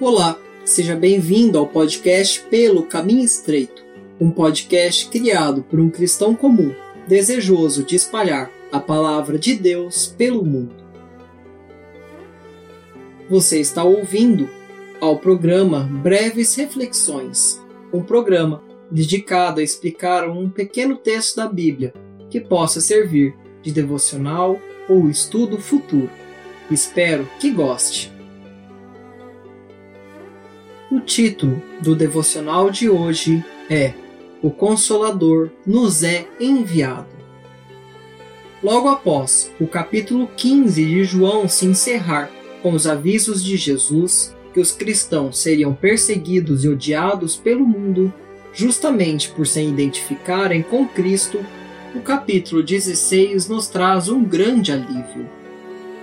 Olá, seja bem-vindo ao podcast Pelo Caminho Estreito, um podcast criado por um cristão comum, desejoso de espalhar a palavra de Deus pelo mundo. Você está ouvindo ao programa Breves Reflexões, um programa dedicado a explicar um pequeno texto da Bíblia que possa servir de devocional ou estudo futuro. Espero que goste. O título do devocional de hoje é O Consolador nos é enviado. Logo após o capítulo 15 de João se encerrar com os avisos de Jesus que os cristãos seriam perseguidos e odiados pelo mundo justamente por se identificarem com Cristo, o capítulo 16 nos traz um grande alívio.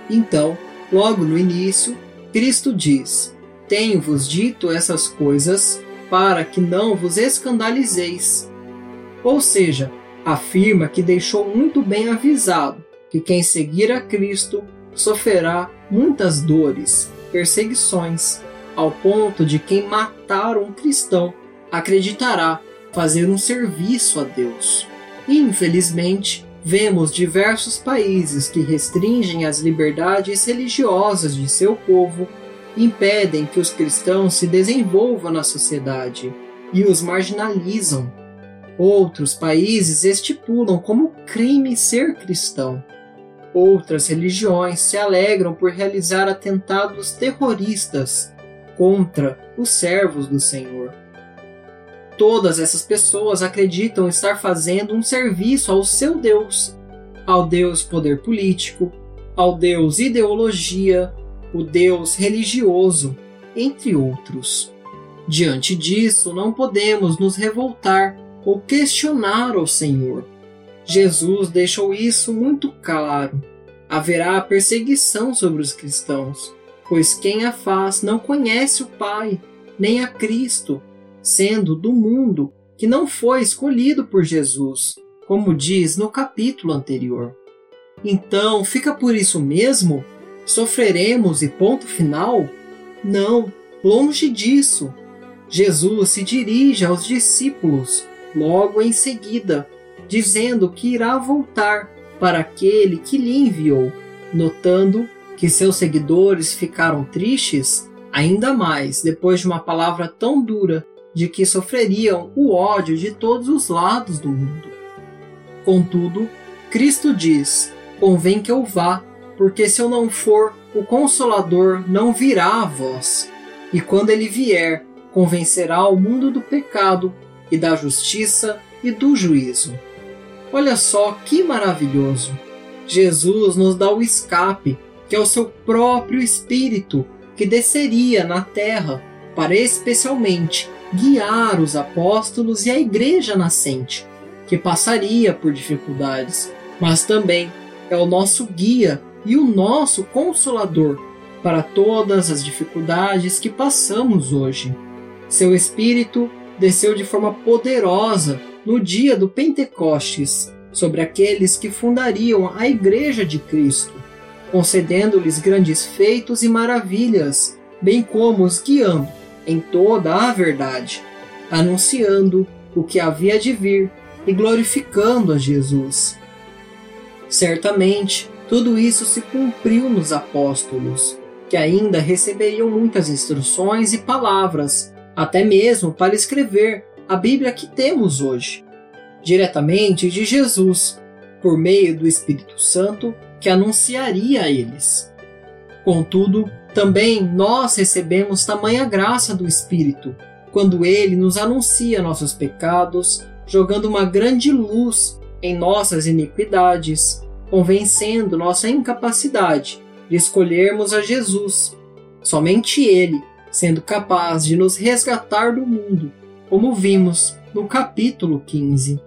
Então, logo no início, Cristo diz: tenho-vos dito essas coisas para que não vos escandalizeis. Ou seja, afirma que deixou muito bem avisado que quem seguir a Cristo sofrerá muitas dores, perseguições, ao ponto de quem matar um cristão acreditará fazer um serviço a Deus. Infelizmente, vemos diversos países que restringem as liberdades religiosas de seu povo impedem que os cristãos se desenvolvam na sociedade e os marginalizam. Outros países estipulam como crime ser cristão. Outras religiões se alegram por realizar atentados terroristas contra os servos do Senhor. Todas essas pessoas acreditam estar fazendo um serviço ao seu Deus, ao Deus poder político, ao Deus ideologia, o Deus religioso, entre outros. Diante disso, não podemos nos revoltar ou questionar o Senhor. Jesus deixou isso muito claro. Haverá perseguição sobre os cristãos, pois quem a faz não conhece o Pai, nem a Cristo, sendo do mundo que não foi escolhido por Jesus, como diz no capítulo anterior. Então, fica por isso mesmo Sofreremos e ponto final? Não, longe disso. Jesus se dirige aos discípulos logo em seguida, dizendo que irá voltar para aquele que lhe enviou, notando que seus seguidores ficaram tristes ainda mais depois de uma palavra tão dura de que sofreriam o ódio de todos os lados do mundo. Contudo, Cristo diz: convém que eu vá, porque se eu não for, o Consolador não virá a vós. E quando ele vier, convencerá o mundo do pecado e da justiça e do juízo. Olha só que maravilhoso! Jesus nos dá o escape, que é o seu próprio Espírito, que desceria na terra para especialmente guiar os apóstolos e a igreja nascente, que passaria por dificuldades, mas também é o nosso guia e o nosso consolador para todas as dificuldades que passamos hoje. Seu Espírito desceu de forma poderosa no dia do Pentecostes sobre aqueles que fundariam a Igreja de Cristo, concedendo-lhes grandes feitos e maravilhas, bem como os guiando em toda a verdade, anunciando o que havia de vir e glorificando a Jesus. Certamente, tudo isso se cumpriu nos apóstolos, que ainda receberiam muitas instruções e palavras, até mesmo para escrever a Bíblia que temos hoje, diretamente de Jesus, por meio do Espírito Santo que anunciaria a eles. Contudo, também nós recebemos tamanha graça do Espírito quando ele nos anuncia nossos pecados, jogando uma grande luz em nossas iniquidades convencendo nossa incapacidade de escolhermos a Jesus. Somente Ele, sendo capaz de nos resgatar do mundo, como vimos no capítulo 15.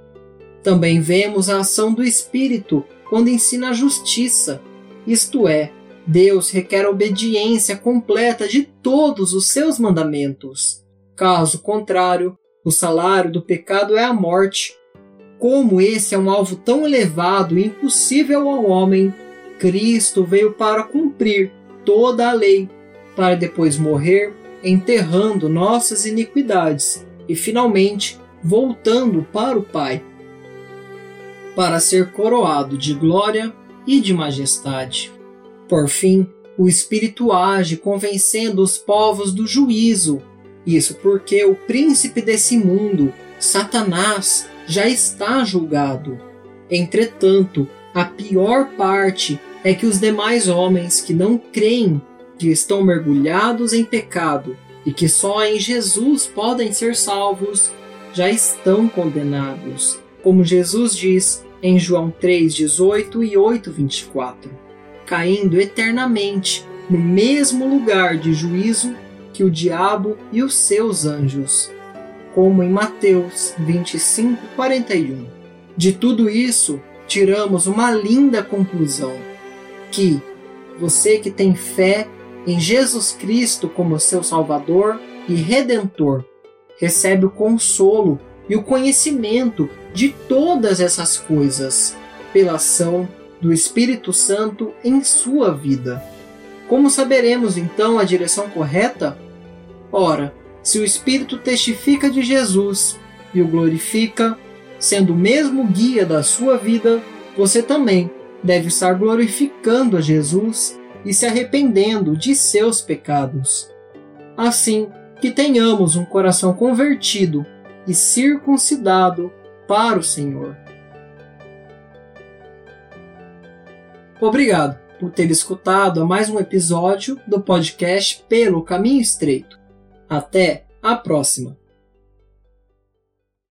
Também vemos a ação do Espírito quando ensina a justiça, isto é, Deus requer obediência completa de todos os seus mandamentos. Caso contrário, o salário do pecado é a morte, como esse é um alvo tão elevado e impossível ao homem, Cristo veio para cumprir toda a lei, para depois morrer enterrando nossas iniquidades e finalmente voltando para o Pai, para ser coroado de glória e de majestade. Por fim, o Espírito age convencendo os povos do juízo. Isso porque o príncipe desse mundo, Satanás, já está julgado. Entretanto, a pior parte é que os demais homens que não creem, que estão mergulhados em pecado e que só em Jesus podem ser salvos, já estão condenados, como Jesus diz em João 3:18 e 8:24, caindo eternamente no mesmo lugar de juízo que o diabo e os seus anjos, como em Mateus 25:41. De tudo isso, tiramos uma linda conclusão: que você que tem fé em Jesus Cristo como seu Salvador e Redentor, recebe o consolo e o conhecimento de todas essas coisas pela ação do Espírito Santo em sua vida. Como saberemos então a direção correta? Ora, se o Espírito testifica de Jesus e o glorifica, sendo o mesmo guia da sua vida, você também deve estar glorificando a Jesus e se arrependendo de seus pecados. Assim, que tenhamos um coração convertido e circuncidado para o Senhor. Obrigado por ter escutado mais um episódio do podcast Pelo Caminho Estreito. Até a próxima!